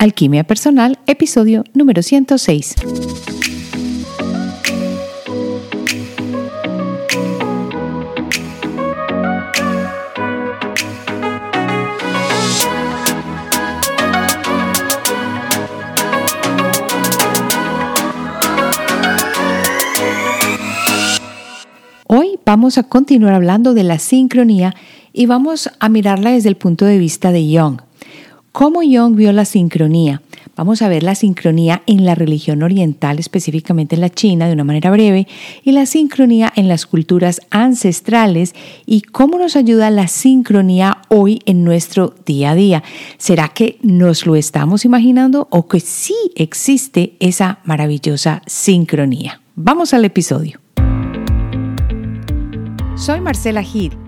Alquimia Personal, episodio número 106. Hoy vamos a continuar hablando de la sincronía y vamos a mirarla desde el punto de vista de Jung. ¿Cómo Jung vio la sincronía? Vamos a ver la sincronía en la religión oriental, específicamente en la China, de una manera breve, y la sincronía en las culturas ancestrales y cómo nos ayuda la sincronía hoy en nuestro día a día. ¿Será que nos lo estamos imaginando o que sí existe esa maravillosa sincronía? Vamos al episodio. Soy Marcela Gil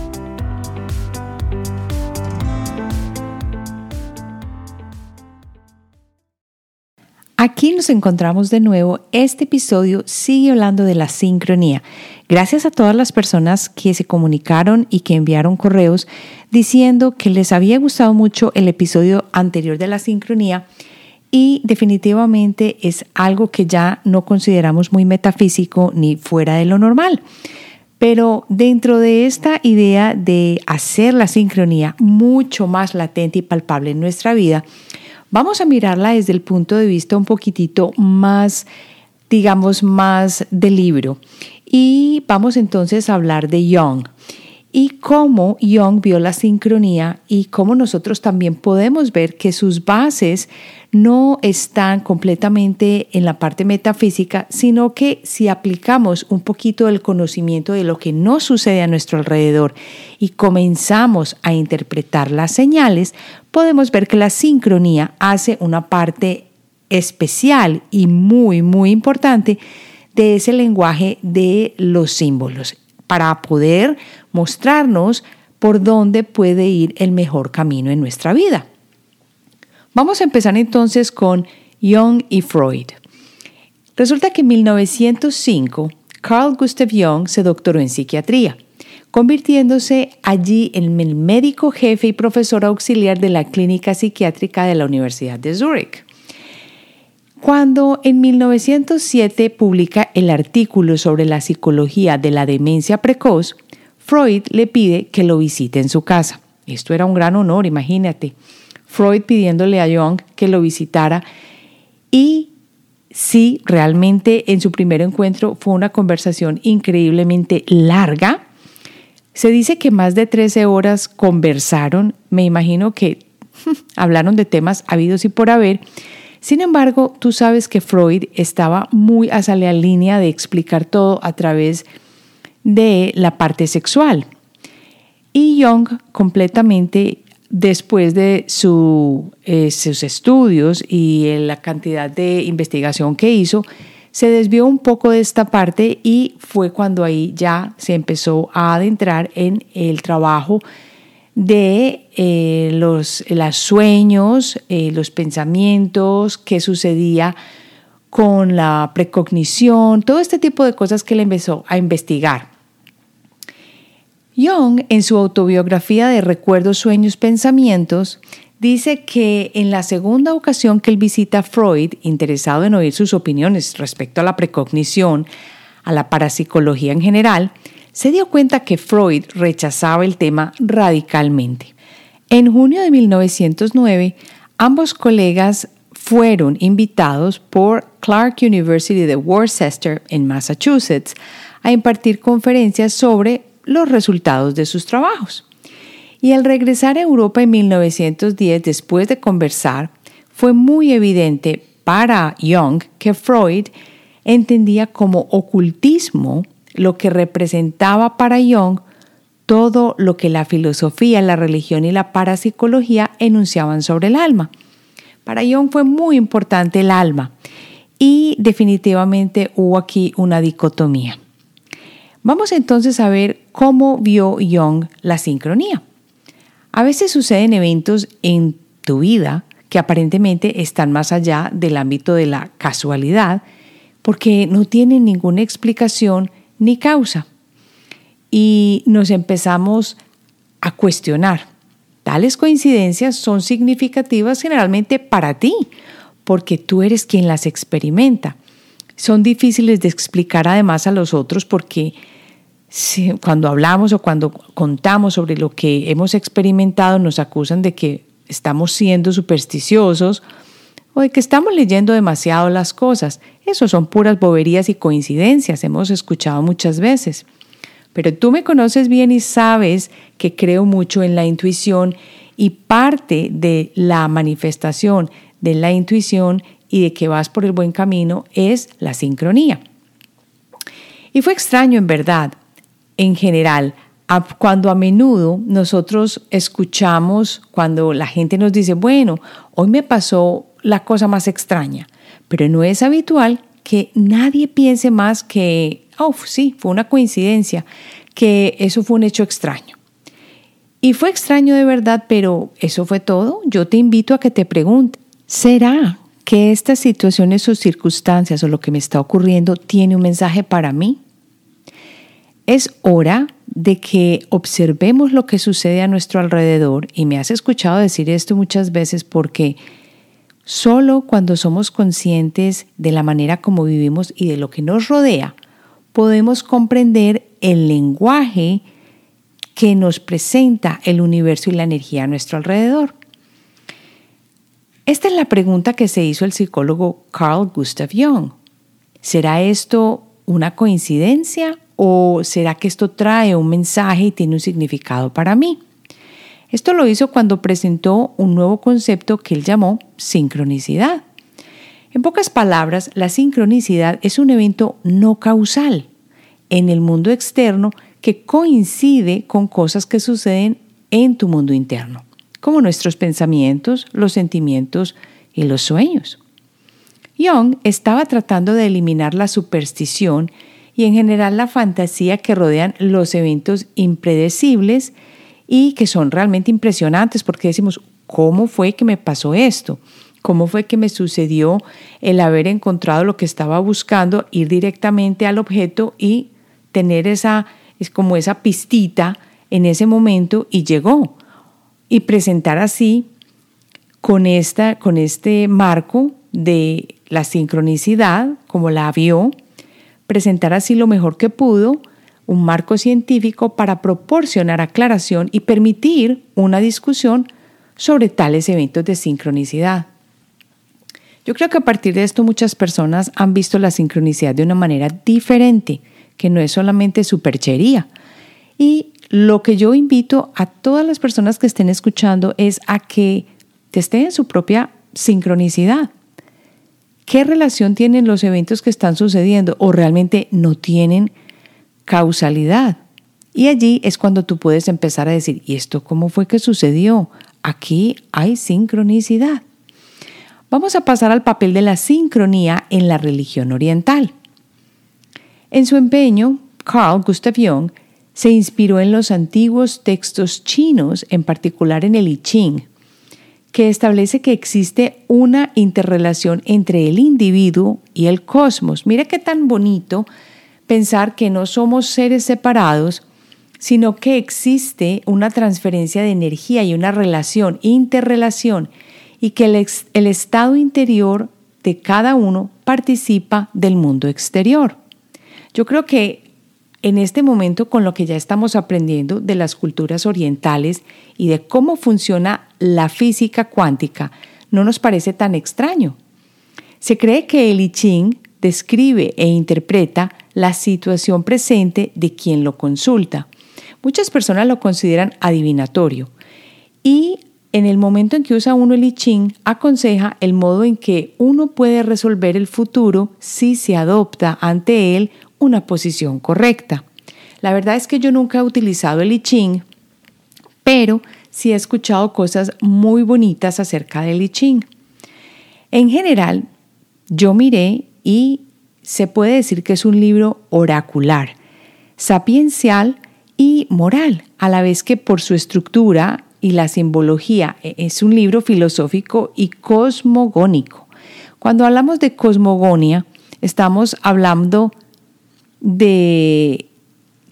Aquí nos encontramos de nuevo. Este episodio sigue hablando de la sincronía. Gracias a todas las personas que se comunicaron y que enviaron correos diciendo que les había gustado mucho el episodio anterior de la sincronía y definitivamente es algo que ya no consideramos muy metafísico ni fuera de lo normal. Pero dentro de esta idea de hacer la sincronía mucho más latente y palpable en nuestra vida, Vamos a mirarla desde el punto de vista un poquitito más, digamos, más del libro. Y vamos entonces a hablar de Young y cómo Young vio la sincronía y cómo nosotros también podemos ver que sus bases no están completamente en la parte metafísica, sino que si aplicamos un poquito del conocimiento de lo que no sucede a nuestro alrededor y comenzamos a interpretar las señales, podemos ver que la sincronía hace una parte especial y muy, muy importante de ese lenguaje de los símbolos para poder mostrarnos por dónde puede ir el mejor camino en nuestra vida. Vamos a empezar entonces con Jung y Freud. Resulta que en 1905 Carl Gustav Jung se doctoró en psiquiatría, convirtiéndose allí en el médico jefe y profesor auxiliar de la clínica psiquiátrica de la Universidad de Zúrich. Cuando en 1907 publica el artículo sobre la psicología de la demencia precoz, Freud le pide que lo visite en su casa. Esto era un gran honor, imagínate. Freud pidiéndole a Jung que lo visitara y sí, realmente en su primer encuentro fue una conversación increíblemente larga. Se dice que más de 13 horas conversaron, me imagino que hablaron de temas habidos y por haber, sin embargo, tú sabes que Freud estaba muy a la línea de explicar todo a través de la parte sexual. Y Jung completamente después de eh, sus estudios y la cantidad de investigación que hizo, se desvió un poco de esta parte y fue cuando ahí ya se empezó a adentrar en el trabajo de eh, los, sueños, eh, los pensamientos, qué sucedía con la precognición, todo este tipo de cosas que él empezó a investigar. Jung, en su autobiografía de Recuerdos, Sueños, Pensamientos, dice que en la segunda ocasión que él visita a Freud, interesado en oír sus opiniones respecto a la precognición, a la parapsicología en general, se dio cuenta que Freud rechazaba el tema radicalmente. En junio de 1909, ambos colegas fueron invitados por Clark University de Worcester, en Massachusetts, a impartir conferencias sobre los resultados de sus trabajos. Y al regresar a Europa en 1910, después de conversar, fue muy evidente para Jung que Freud entendía como ocultismo lo que representaba para Jung todo lo que la filosofía, la religión y la parapsicología enunciaban sobre el alma. Para Jung fue muy importante el alma y definitivamente hubo aquí una dicotomía. Vamos entonces a ver cómo vio Jung la sincronía. A veces suceden eventos en tu vida que aparentemente están más allá del ámbito de la casualidad porque no tienen ninguna explicación ni causa. Y nos empezamos a cuestionar. Tales coincidencias son significativas generalmente para ti, porque tú eres quien las experimenta. Son difíciles de explicar además a los otros porque cuando hablamos o cuando contamos sobre lo que hemos experimentado nos acusan de que estamos siendo supersticiosos o de que estamos leyendo demasiado las cosas. Eso son puras boberías y coincidencias, hemos escuchado muchas veces. Pero tú me conoces bien y sabes que creo mucho en la intuición y parte de la manifestación de la intuición y de que vas por el buen camino es la sincronía. Y fue extraño en verdad, en general, cuando a menudo nosotros escuchamos, cuando la gente nos dice, bueno, hoy me pasó la cosa más extraña, pero no es habitual que nadie piense más que, oh, sí, fue una coincidencia, que eso fue un hecho extraño. Y fue extraño de verdad, pero eso fue todo. Yo te invito a que te preguntes, ¿será que estas situaciones o circunstancias o lo que me está ocurriendo tiene un mensaje para mí? Es hora de que observemos lo que sucede a nuestro alrededor y me has escuchado decir esto muchas veces porque solo cuando somos conscientes de la manera como vivimos y de lo que nos rodea, podemos comprender el lenguaje que nos presenta el universo y la energía a nuestro alrededor. Esta es la pregunta que se hizo el psicólogo Carl Gustav Jung. ¿Será esto una coincidencia o será que esto trae un mensaje y tiene un significado para mí? Esto lo hizo cuando presentó un nuevo concepto que él llamó sincronicidad. En pocas palabras, la sincronicidad es un evento no causal en el mundo externo que coincide con cosas que suceden en tu mundo interno, como nuestros pensamientos, los sentimientos y los sueños. Young estaba tratando de eliminar la superstición y en general la fantasía que rodean los eventos impredecibles y que son realmente impresionantes porque decimos, ¿cómo fue que me pasó esto? cómo fue que me sucedió el haber encontrado lo que estaba buscando, ir directamente al objeto y tener esa, es como esa pistita en ese momento y llegó. Y presentar así, con, esta, con este marco de la sincronicidad, como la vio, presentar así lo mejor que pudo, un marco científico para proporcionar aclaración y permitir una discusión sobre tales eventos de sincronicidad. Yo creo que a partir de esto muchas personas han visto la sincronicidad de una manera diferente, que no es solamente superchería. Y lo que yo invito a todas las personas que estén escuchando es a que en su propia sincronicidad. ¿Qué relación tienen los eventos que están sucediendo o realmente no tienen causalidad? Y allí es cuando tú puedes empezar a decir, ¿y esto cómo fue que sucedió? Aquí hay sincronicidad. Vamos a pasar al papel de la sincronía en la religión oriental. En su empeño, Carl Gustav Jung se inspiró en los antiguos textos chinos, en particular en el I Ching, que establece que existe una interrelación entre el individuo y el cosmos. Mira qué tan bonito pensar que no somos seres separados, sino que existe una transferencia de energía y una relación, interrelación y que el, estado interior de cada uno participa del mundo exterior. Yo creo que en este momento con lo que ya estamos aprendiendo de las culturas orientales y de cómo funciona la física cuántica, no nos parece tan extraño. Se cree que el I Ching describe e interpreta la situación presente de quien lo consulta. Muchas personas lo consideran adivinatorio y en el momento en que usa uno el I Ching, aconseja el modo en que uno puede resolver el futuro si se adopta ante él una posición correcta. La verdad es que yo nunca he utilizado el I Ching, pero sí he escuchado cosas muy bonitas acerca del I Ching. En general, yo miré y se puede decir que es un libro oracular, sapiencial y moral, a la vez que por su estructura y la simbología. E, es un libro filosófico y cosmogónico. Cuando hablamos de cosmogonia, estamos hablando de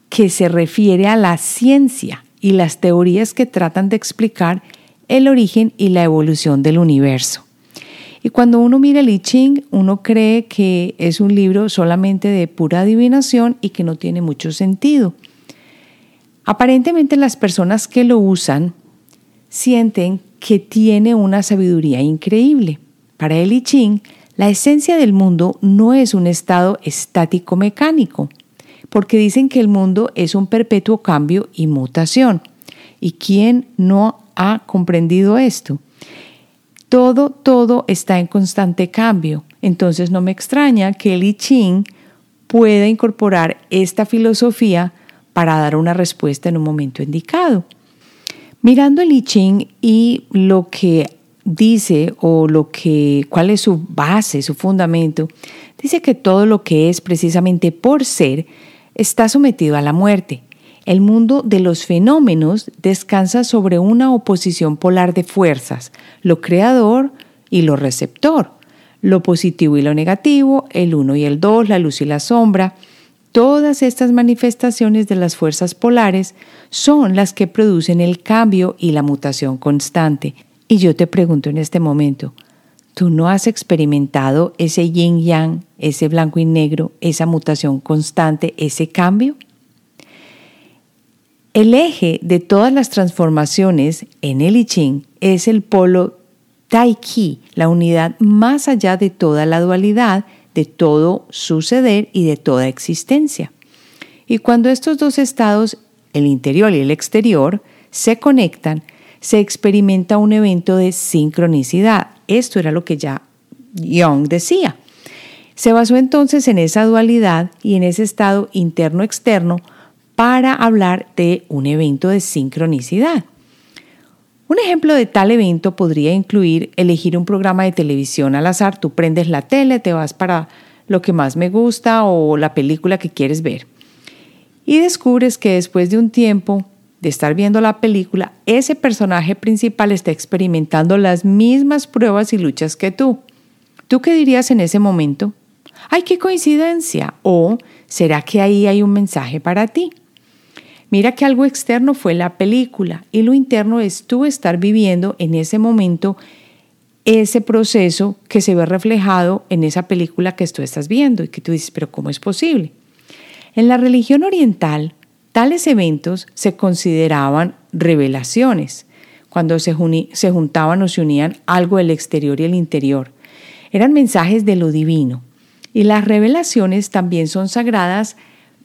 que se refiere a la ciencia y las teorías que tratan de explicar el origen y la evolución del universo. Y cuando uno mira el I Ching, uno cree que es un libro solamente de pura adivinación y que no tiene mucho sentido. Aparentemente las personas que lo usan sienten que tiene una sabiduría increíble. Para el I Ching, la esencia del mundo no es un estado estático mecánico, porque dicen que el mundo es un perpetuo cambio y mutación. ¿Y quién no ha comprendido esto? Todo, todo está en constante cambio. Entonces no me extraña que el I Ching pueda incorporar esta filosofía para dar una respuesta en un momento indicado. Mirando el I Ching y lo que dice o lo que cuál es su base, su fundamento, dice que todo lo que es precisamente por ser está sometido a la muerte. El mundo de los fenómenos descansa sobre una oposición polar de fuerzas, lo creador y lo receptor, lo positivo y lo negativo, el uno y el dos, la luz y la sombra. Todas estas manifestaciones de las fuerzas polares son las que producen el cambio y la mutación constante. Y yo te pregunto en este momento, ¿tú no has experimentado ese yin yang, ese blanco y negro, esa mutación constante, ese cambio? El eje de todas las transformaciones en el I Ching es el polo Tai Chi, la unidad más allá de toda la dualidad, de todo suceder y de toda existencia. Y cuando estos dos estados, el interior y el exterior, se conectan, se experimenta un evento de sincronicidad. Esto era lo que ya Young decía. Se basó entonces en esa dualidad y en ese estado interno-externo para hablar de un evento de sincronicidad. Un ejemplo de tal evento podría incluir elegir un programa de televisión al azar. Tú prendes la tele, te vas para lo que más me gusta o la película que quieres ver. Y descubres que después de un tiempo de estar viendo la película, ese personaje principal está experimentando las mismas pruebas y luchas que tú. ¿Tú qué dirías en ese momento? ¡Ay, qué coincidencia! ¿O será que ahí hay un mensaje para ti? Mira que algo externo fue la película y lo interno es tú estar viviendo en ese momento ese proceso que se ve reflejado en esa película que tú estás viendo y que tú dices, pero ¿cómo es posible? En la religión oriental, tales eventos se consideraban revelaciones, cuando se, se juntaban o se unían algo del exterior y el interior. Eran mensajes de lo divino. Y las revelaciones también son sagradas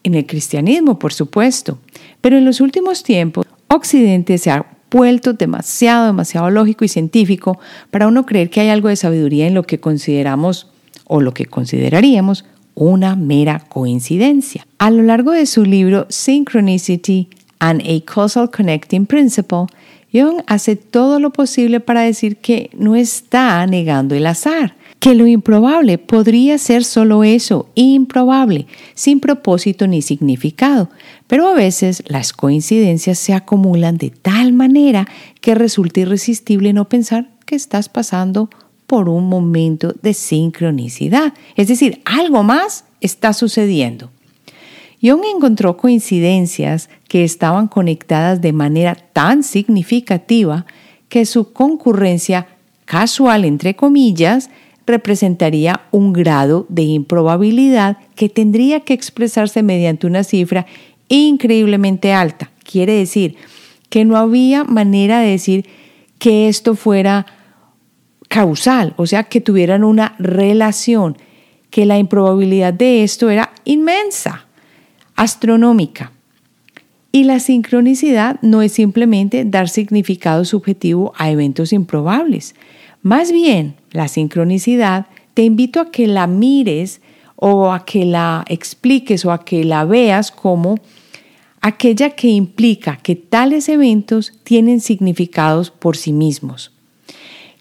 en el cristianismo, por supuesto. Pero en los últimos tiempos, Occidente se ha vuelto demasiado, demasiado lógico y científico para uno creer que hay algo de sabiduría en lo que consideramos o lo que consideraríamos una mera coincidencia. A lo largo de su libro Synchronicity and a Causal Connecting Principle, Jung hace todo lo posible para decir que no está negando el azar, que lo improbable podría ser solo eso, improbable, sin propósito ni significado, pero a veces las coincidencias se acumulan de tal manera que resulta irresistible no pensar que estás pasando por un momento de sincronicidad, es decir, algo más está sucediendo. Jung encontró coincidencias que estaban conectadas de manera tan significativa que su concurrencia casual, entre comillas, representaría un grado de improbabilidad que tendría que expresarse mediante una cifra increíblemente alta. Quiere decir que no había manera de decir que esto fuera causal, o sea, que tuvieran una relación, que la improbabilidad de esto era inmensa, astronómica. Y la sincronicidad no es simplemente dar significado subjetivo a eventos improbables. Más bien, la sincronicidad, te invito a que la mires o a que la expliques o a que la veas como aquella que implica que tales eventos tienen significados por sí mismos,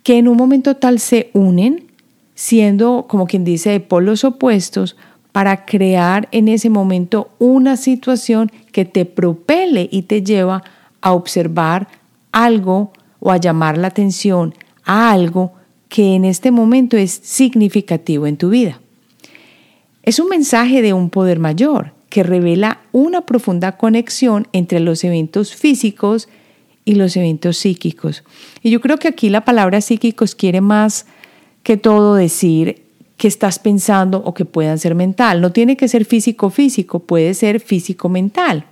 que en un momento tal se unen, siendo como quien dice de polos opuestos, para crear en ese momento una situación que te propele y te lleva a observar algo o a llamar la atención a algo que en este momento es significativo en tu vida. Es un mensaje de un poder mayor que revela una profunda conexión entre los eventos físicos y los eventos psíquicos. Y yo creo que aquí la palabra psíquicos quiere más que todo decir que estás pensando o que puedan ser mental. No tiene que ser físico-físico, puede ser físico-mental.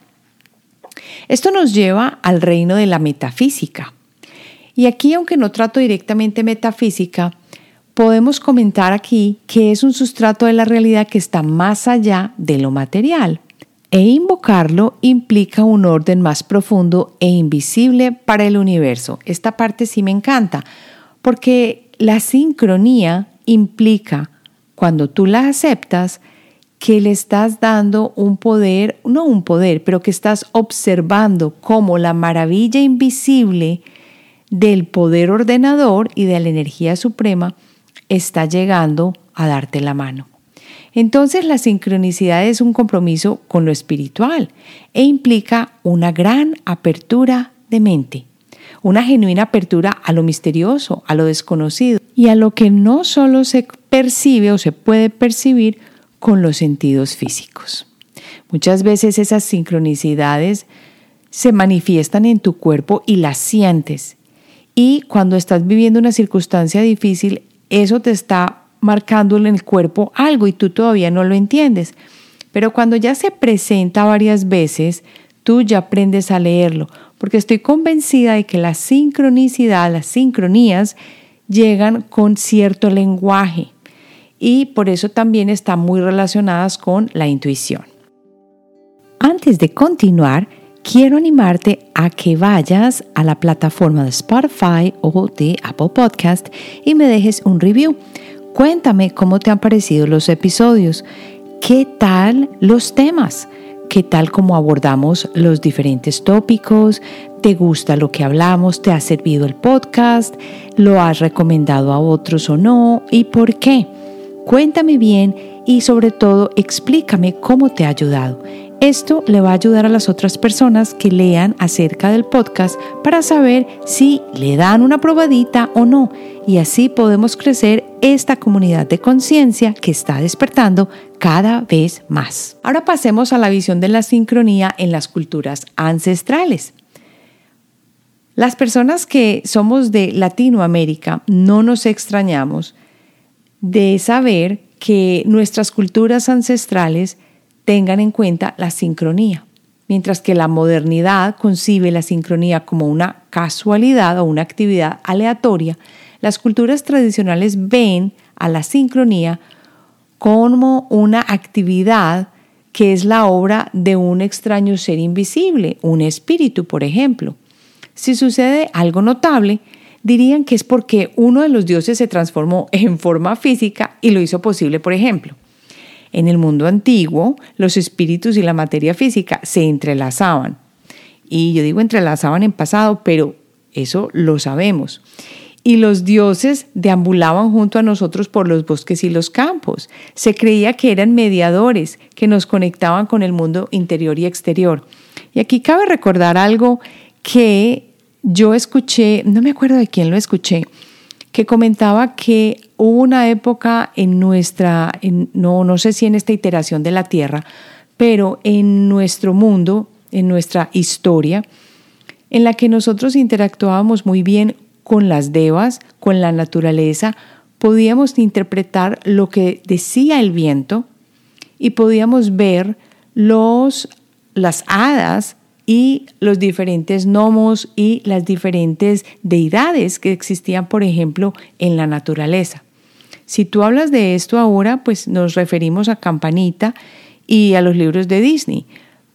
Esto nos lleva al reino de la metafísica. Y aquí, aunque no trato directamente metafísica, podemos comentar aquí que es un sustrato de la realidad que está más allá de lo material. E invocarlo implica un orden más profundo e invisible para el universo. Esta parte sí me encanta, porque la sincronía implica, cuando tú la aceptas, que le estás dando un poder, no un poder, pero que estás observando como la maravilla invisible del poder ordenador y de la energía suprema está llegando a darte la mano. Entonces la sincronicidad es un compromiso con lo espiritual e implica una gran apertura de mente, una genuina apertura a lo misterioso, a lo desconocido y a lo que no solo se percibe o se puede percibir con los sentidos físicos. Muchas veces esas sincronicidades se manifiestan en tu cuerpo y las sientes y cuando estás viviendo una circunstancia difícil, eso te está marcando en el cuerpo algo y tú todavía no lo entiendes. Pero cuando ya se presenta varias veces, tú ya aprendes a leerlo, porque estoy convencida de que la sincronicidad, las sincronías, llegan con cierto lenguaje y por eso también están muy relacionadas con la intuición. Antes de continuar, quiero animarte a que vayas a la plataforma de Spotify o de Apple Podcast y me dejes un review. Cuéntame cómo te han parecido los episodios, qué tal los temas, qué tal cómo abordamos los diferentes tópicos, te gusta lo que hablamos, te ha servido el podcast, lo has recomendado a otros o no y por qué. Cuéntame bien y sobre todo explícame cómo te ha ayudado. Esto le va a ayudar a las otras personas que lean acerca del podcast para saber si le dan una probadita o no. Y así podemos crecer esta comunidad de conciencia que está despertando cada vez más. Ahora pasemos a la visión de la sincronía en las culturas ancestrales. Las personas que somos de Latinoamérica no nos extrañamos de saber que nuestras culturas ancestrales tengan en cuenta la sincronía. Mientras que la modernidad concibe la sincronía como una casualidad o una actividad aleatoria, las culturas tradicionales ven a la sincronía como una actividad que es la obra de un extraño ser invisible, un espíritu, por ejemplo. Si sucede algo notable, dirían que es porque uno de los dioses se transformó en forma física y lo hizo posible, por ejemplo. En el mundo antiguo, los espíritus y la materia física se entrelazaban. Y yo digo entrelazaban en pasado, pero eso lo sabemos. Y los dioses deambulaban junto a nosotros por los bosques y los campos. Se creía que eran mediadores que nos conectaban con el mundo interior y exterior. Y aquí cabe recordar algo que yo escuché, no me acuerdo de quién lo escuché, que comentaba que hubo una época en nuestra, no, no sé si en esta iteración de la Tierra, pero en nuestro mundo, en nuestra historia, en la que nosotros interactuábamos muy bien con las devas, con la naturaleza, podíamos interpretar lo que decía el viento y podíamos ver los, las hadas y los diferentes gnomos y las diferentes deidades que existían, por ejemplo, en la naturaleza. Si tú hablas de esto ahora, pues nos referimos a Campanita y a los libros de Disney,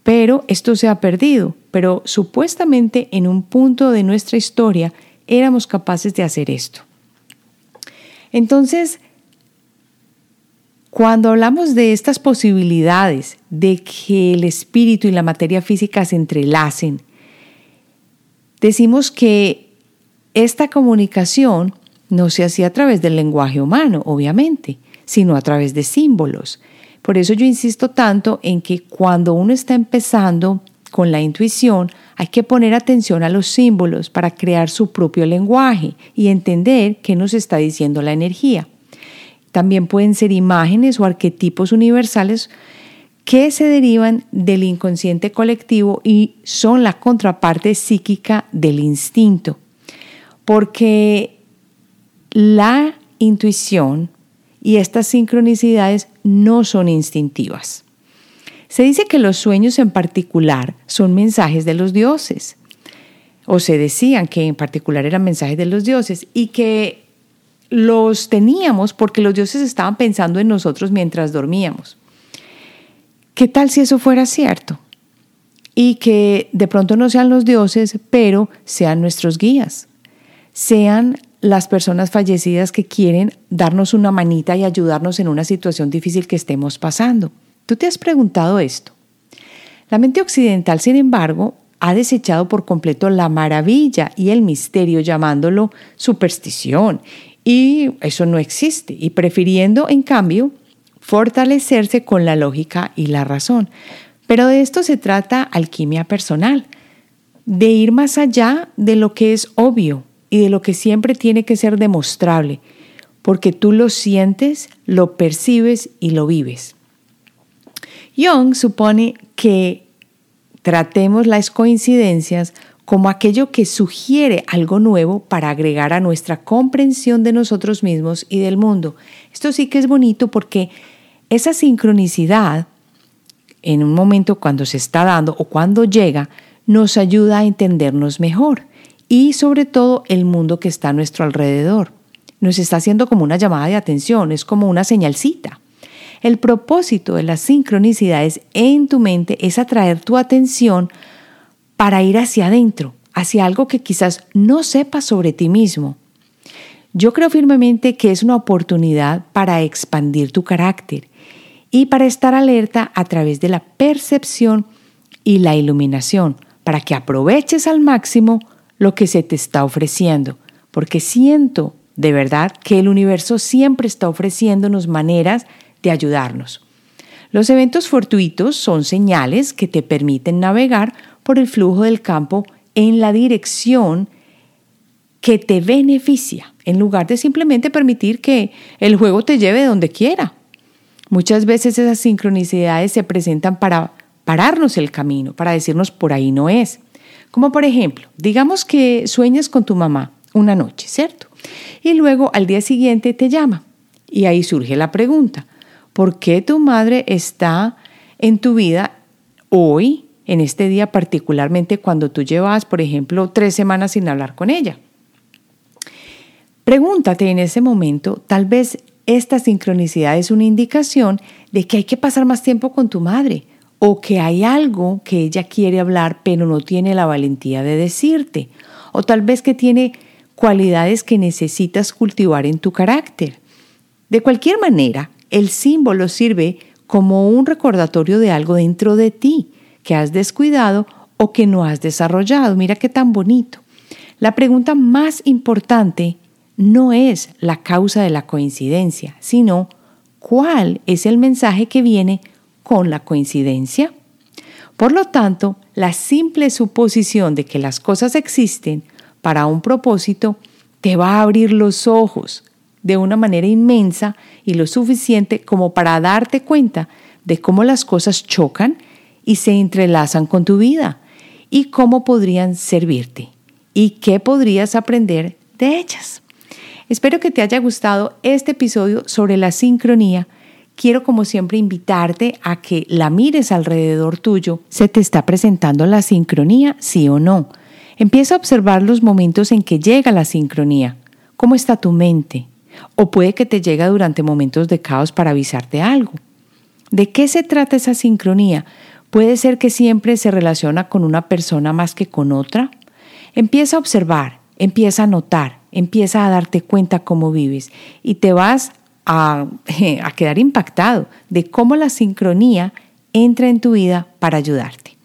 pero esto se ha perdido, pero supuestamente en un punto de nuestra historia éramos capaces de hacer esto. Entonces, cuando hablamos de estas posibilidades de que el espíritu y la materia física se entrelacen, decimos que esta comunicación no se hacía a través del lenguaje humano, obviamente, sino a través de símbolos. Por eso yo insisto tanto en que cuando uno está empezando con la intuición, Hay que poner atención a los símbolos para crear su propio lenguaje y entender qué nos está diciendo la energía. También pueden ser imágenes o arquetipos universales que se derivan del inconsciente colectivo y son la contraparte psíquica del instinto. Porque la intuición y estas sincronicidades no son instintivas. Se dice que los sueños en particular son mensajes de los dioses, o se decían que en particular eran mensajes de los dioses y que los teníamos porque los dioses estaban pensando en nosotros mientras dormíamos. ¿Qué tal si eso fuera cierto? Y que de pronto no sean los dioses, pero sean nuestros guías, sean las personas fallecidas que quieren darnos una manita y ayudarnos en una situación difícil que estemos pasando. ¿Tú te has preguntado esto? La mente occidental, sin embargo, ha desechado por completo la maravilla y el misterio llamándolo superstición y eso no existe y prefiriendo en cambio fortalecerse con la lógica y la razón. Pero de esto se trata alquimia personal, de ir más allá de lo que es obvio y de lo que siempre tiene que ser demostrable, porque tú lo sientes, lo percibes y lo vives. Young supone que tratemos las coincidencias como aquello que sugiere algo nuevo para agregar a nuestra comprensión de nosotros mismos y del mundo. Esto sí que es bonito porque esa sincronicidad, en un momento cuando se está dando o cuando llega, nos ayuda a entendernos mejor y sobre todo el mundo que está a nuestro alrededor. Nos está haciendo como una llamada de atención, es como una señalcita. El propósito de las sincronicidades en tu mente es atraer tu atención para ir hacia adentro, hacia algo que quizás no sepas sobre ti mismo. Yo creo firmemente que es una oportunidad para expandir tu carácter y para estar alerta a través de la percepción y la iluminación, para que aproveches al máximo lo que se te está ofreciendo, porque siento de verdad que el universo siempre está ofreciéndonos maneras de ayudarnos. Los eventos fortuitos son señales que te permiten navegar por el flujo del campo en la dirección que te beneficia, en lugar de simplemente permitir que el juego te lleve donde quiera. Muchas veces esas sincronicidades se presentan para pararnos el camino, para decirnos por ahí no es. Como por ejemplo, digamos que sueñas con tu mamá una noche, ¿cierto? Y luego al día siguiente te llama. Y ahí surge la pregunta, ¿Por qué tu madre está en tu vida hoy, en este día particularmente cuando tú llevas, por ejemplo, tres semanas sin hablar con ella? Pregúntate en ese momento, tal vez esta sincronicidad es una indicación de que hay que pasar más tiempo con tu madre o que hay algo que ella quiere hablar pero no tiene la valentía de decirte o tal vez que tiene cualidades que necesitas cultivar en tu carácter. De cualquier manera, el símbolo sirve como un recordatorio de algo dentro de ti que has descuidado o que no has desarrollado. Mira qué tan bonito. La pregunta más importante no es la causa de la coincidencia, sino cuál es el mensaje que viene con la coincidencia. Por lo tanto, la simple suposición de que las cosas existen para un propósito te va a abrir los ojos de una manera inmensa y lo suficiente como para darte cuenta de cómo las cosas chocan y se entrelazan con tu vida y cómo podrían servirte y qué podrías aprender de ellas. Espero que te haya gustado este episodio sobre la sincronía. Quiero como siempre invitarte a que la mires alrededor tuyo. ¿Se te está presentando la sincronía, sí o no? Empieza a observar los momentos en que llega la sincronía. ¿Cómo está tu mente? O puede que te llegue durante momentos de caos para avisarte algo. ¿De qué se trata esa sincronía? Puede ser que siempre se relaciona con una persona más que con otra. Empieza a observar, empieza a notar, empieza a darte cuenta cómo vives y te vas a, quedar impactado de cómo la sincronía entra en tu vida para ayudarte.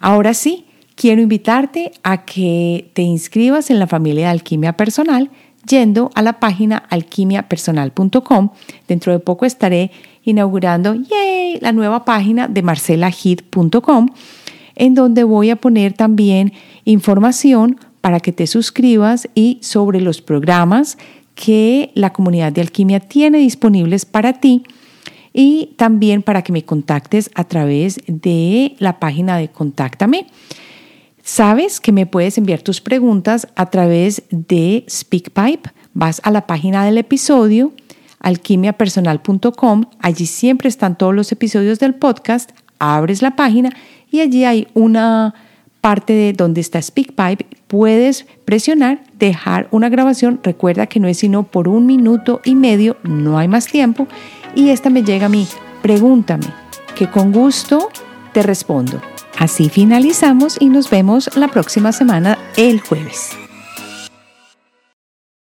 Ahora sí, quiero invitarte a que te inscribas en la familia de Alquimia Personal yendo a la página alquimiapersonal.com. Dentro de poco estaré inaugurando la nueva página de marcelahit.com en donde voy a poner también información para que te suscribas y sobre los programas que la comunidad de alquimia tiene disponibles para ti y también para que me contactes a través de la página de Contáctame. Sabes que me puedes enviar tus preguntas a través de SpeakPipe. Vas a la página del episodio, alquimiapersonal.com. Allí siempre están todos los episodios del podcast. Abres la página y allí hay una parte de donde está SpeakPipe. Puedes presionar, dejar una grabación. Recuerda que no es sino por un minuto y medio, no hay más tiempo. Y esta me llega a mí. Pregúntame, que con gusto te respondo. Así finalizamos y nos vemos la próxima semana el jueves.